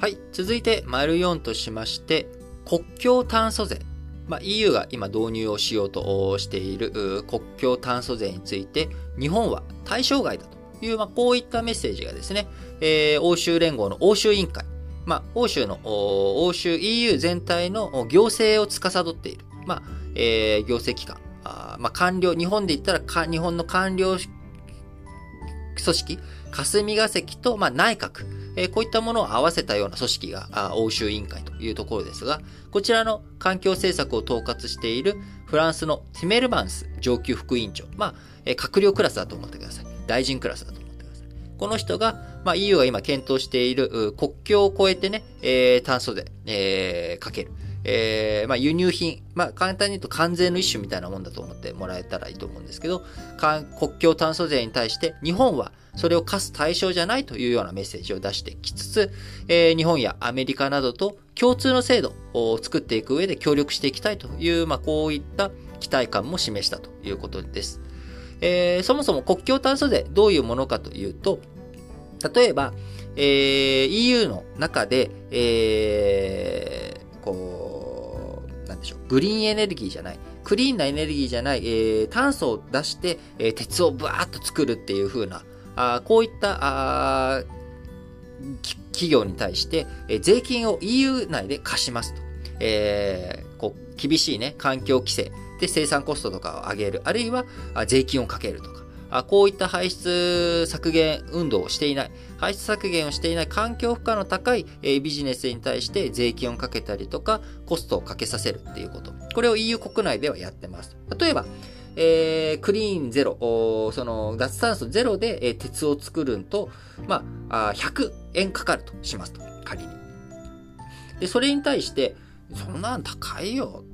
はい。続いて、丸4としまして、国境炭素税。まあ、EU が今導入をしようとしている国境炭素税について、日本は対象外だという、まあ、こういったメッセージがですね、えー、欧州連合の欧州委員会、まあ、欧州の、欧州 EU 全体の行政を司っている、まあ、えー、行政機関、あまあ、官僚、日本で言ったら、日本の官僚組織、霞が関と、まあ、内閣、えー、こういったものを合わせたような組織が欧州委員会というところですが、こちらの環境政策を統括しているフランスのティメルマンス上級副委員長、まあ、えー、閣僚クラスだと思ってください。大臣クラスだと思ってください。この人が、まあ、EU が今検討している国境を越えてね、えー、炭素税、えー、かける。えー、まあ、輸入品、まあ、簡単に言うと関税の一種みたいなもんだと思ってもらえたらいいと思うんですけど、国境炭素税に対して日本はそれを課す対象じゃないというようなメッセージを出してきつつ、えー、日本やアメリカなどと共通の制度を作っていく上で協力していきたいという、まあ、こういった期待感も示したということです。えー、そもそも国境炭素税どういうものかというと、例えば、えー、EU の中で、えー、こう、なんでしょう、グリーンエネルギーじゃない、クリーンなエネルギーじゃない、えー、炭素を出して、えー、鉄をブワーッと作るっていう風な、あこういったあ企業に対して、えー、税金を EU 内で貸しますと。えー、こう厳しいね、環境規制。で生産コストとかを上げる、あるいは税金をかけるとか、あこういった排出削減運動をしていない、排出削減をしていない環境負荷の高い、え、ビジネスに対して税金をかけたりとか、コストをかけさせるっていうこと。これを EU 国内ではやってます。例えば、えー、クリーンゼロ、その脱炭素ゼロで、えー、鉄を作るんと、まあ、100円かかるとしますと、仮に。で、それに対して、そんなん高いよ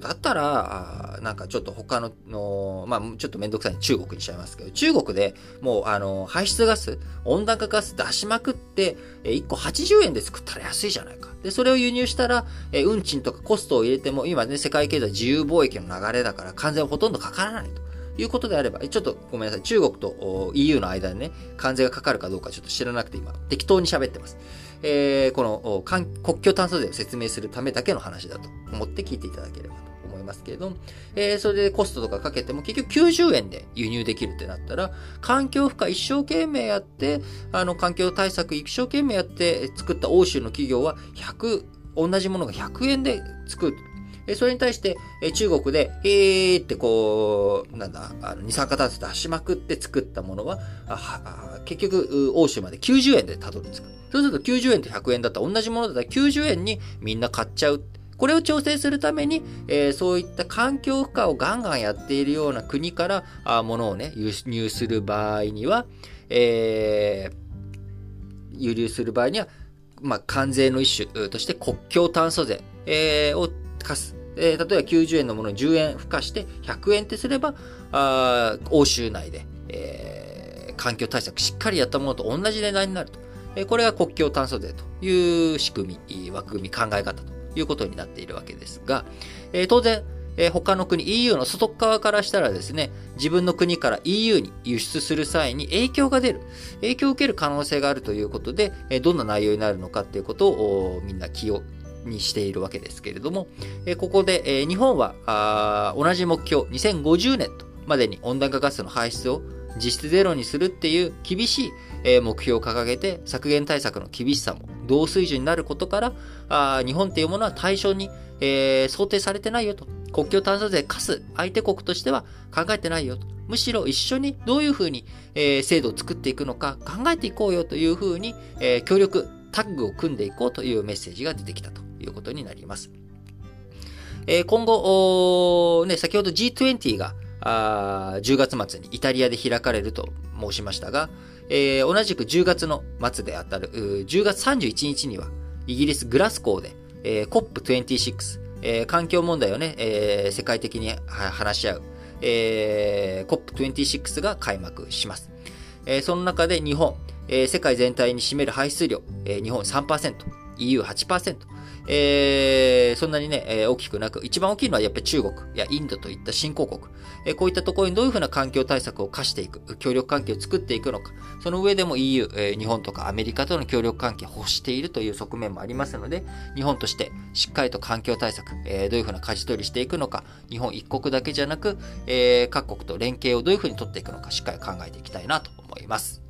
だったら、なんかちょっと他の、のまあ、ちょっとめんどくさい中国にしちゃいますけど、中国でもう、あの、排出ガス、温暖化ガス出しまくって、1個80円で作ったら安いじゃないか。で、それを輸入したら、運賃とかコストを入れても、今ね、世界経済自由貿易の流れだから、完全ほとんどかからないと。いうことであれば、ちょっとごめんなさい。中国と EU の間でね、関税がかかるかどうかちょっと知らなくて今、適当に喋ってます。えー、この国境炭素税を説明するためだけの話だと思って聞いていただければと思いますけれども、えー、それでコストとかかけても結局90円で輸入できるってなったら、環境負荷一生懸命やって、あの環境対策一生懸命やって作った欧州の企業は100、同じものが100円で作る。それに対して、中国で、えーってこう、なんだ、あの二酸化炭素出しまくって作ったものは、あ結局、欧州まで90円でたどり着く。そうすると90円と100円だったら同じものだったら90円にみんな買っちゃう。これを調整するために、えー、そういった環境負荷をガンガンやっているような国からあ物をね、輸入する場合には、えー、輸入する場合には、まあ、関税の一種として国境炭素税、えー、を課す。えー、例えば90円のものに10円付加して100円ってすれば、あ欧州内で、えー、環境対策しっかりやったものと同じ値段になると。えー、これが国境炭素税という仕組み、枠組み、考え方ということになっているわけですが、えー、当然、えー、他の国、EU の外側からしたらですね、自分の国から EU に輸出する際に影響が出る、影響を受ける可能性があるということで、えー、どんな内容になるのかっていうことをみんな気をにしているわけですけれども、え、ここで、え、日本はあ同じ目標、2050年とまでに温暖化ガスの排出を実質ゼロにするっていう厳しい目標を掲げて削減対策の厳しさも同水準になることからあ日本っていうものは対象に、えー、想定されてないよと。国境炭素税課す相手国としては考えてないよと。むしろ一緒にどういうふうに、えー、制度を作っていくのか考えていこうよというふうに、えー、協力タッグを組んでいこうというメッセージが出てきたと。いうことになります。えー、今後、ね、先ほど G20 があ10月末にイタリアで開かれると申しましたが、えー、同じく10月の末であたる、10月31日には、イギリス・グラスコーで、えー、COP26、えー、環境問題をね、えー、世界的に話し合う、えー、COP26 が開幕します。えー、その中で日本、えー、世界全体に占める排出量、えー、日本3%、EU8%、えー、そんなにね、えー、大きくなく、一番大きいのはやっぱり中国やインドといった新興国、えー、こういったところにどういうふうな環境対策を課していく、協力関係を作っていくのか、その上でも EU、えー、日本とかアメリカとの協力関係を欲しているという側面もありますので、日本としてしっかりと環境対策、えー、どういうふうな舵取りしていくのか、日本一国だけじゃなく、えー、各国と連携をどういうふうに取っていくのか、しっかり考えていきたいなと思います。